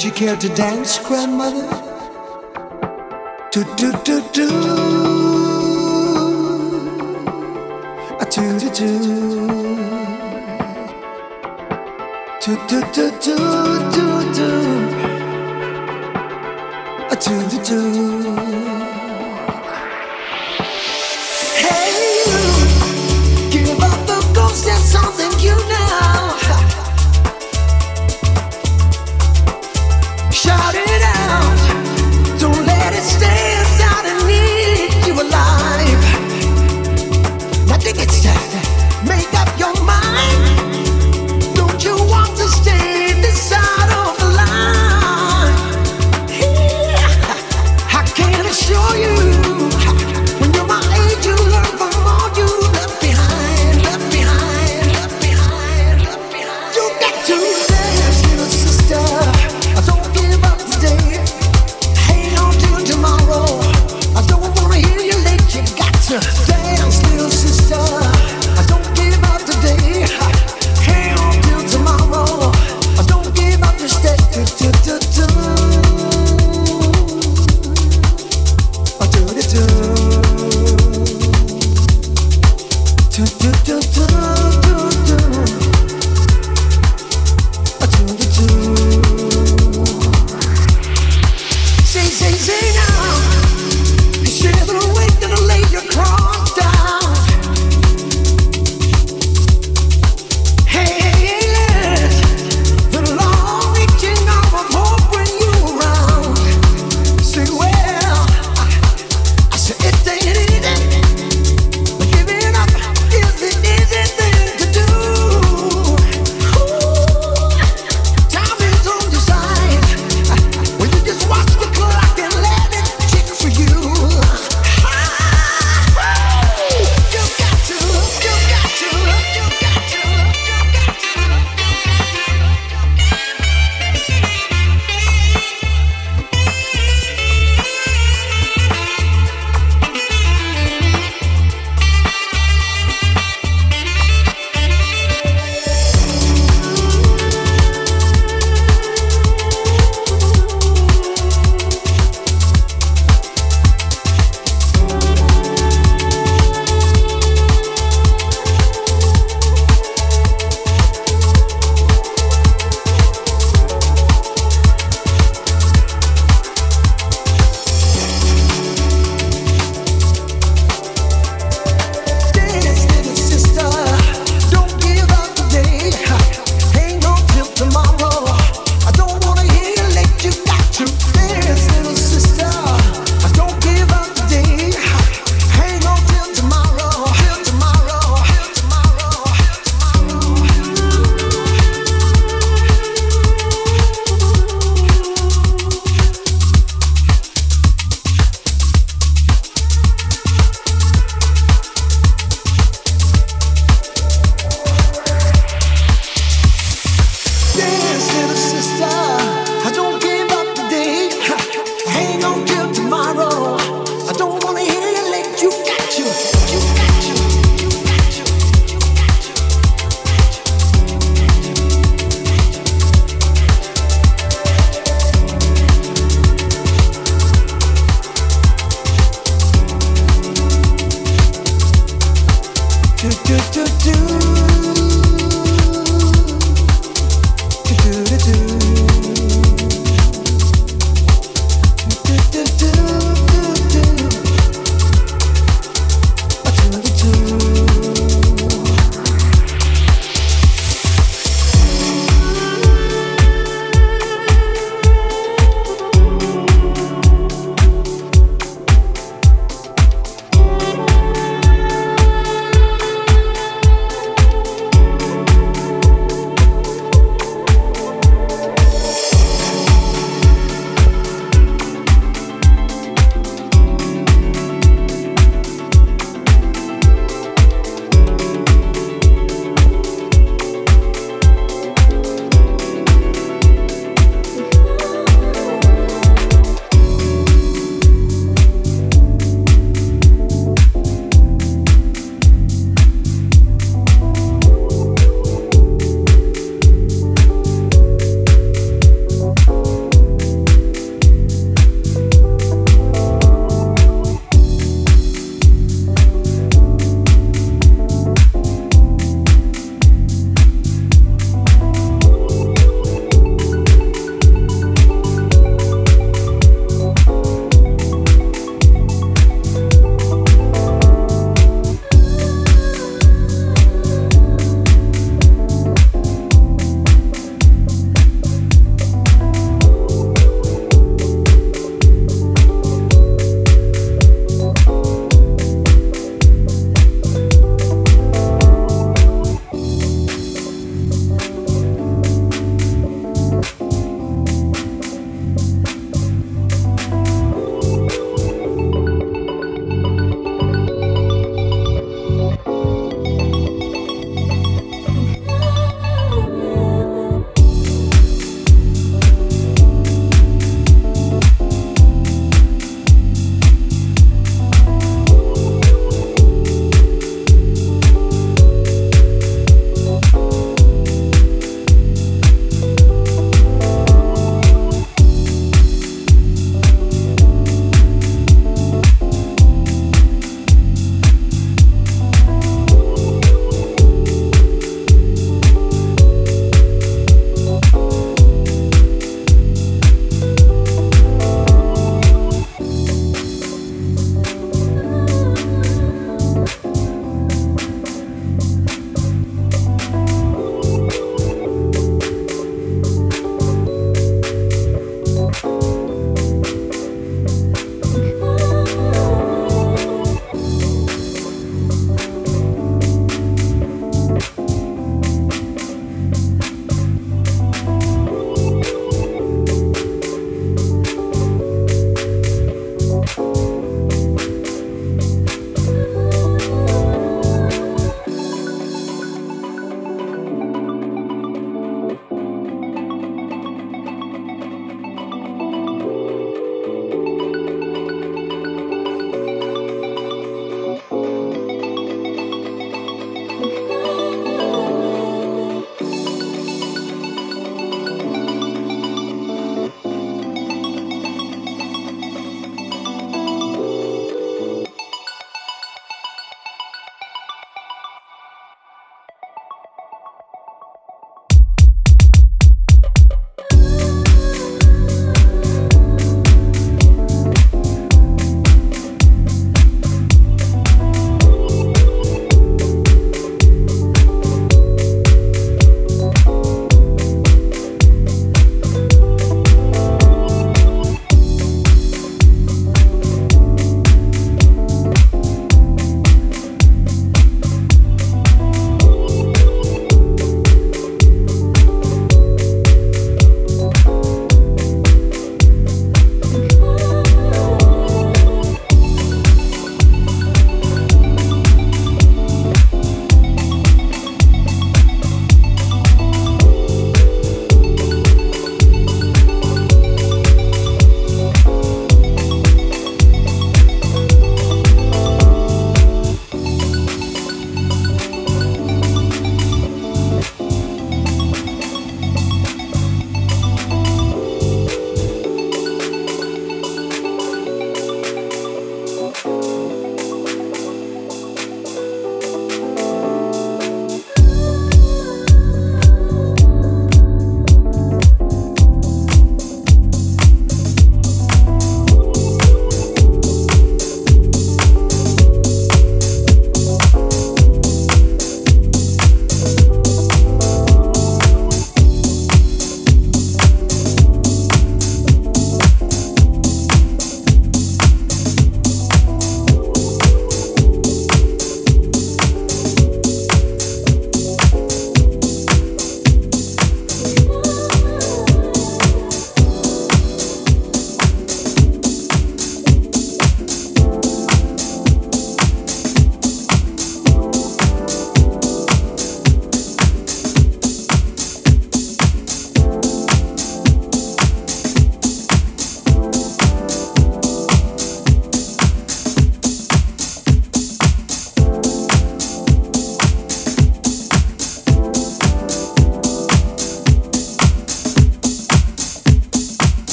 Would you care to dance, grandmother? Do do do do. A do do do. Do do do do do do.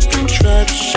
broken trap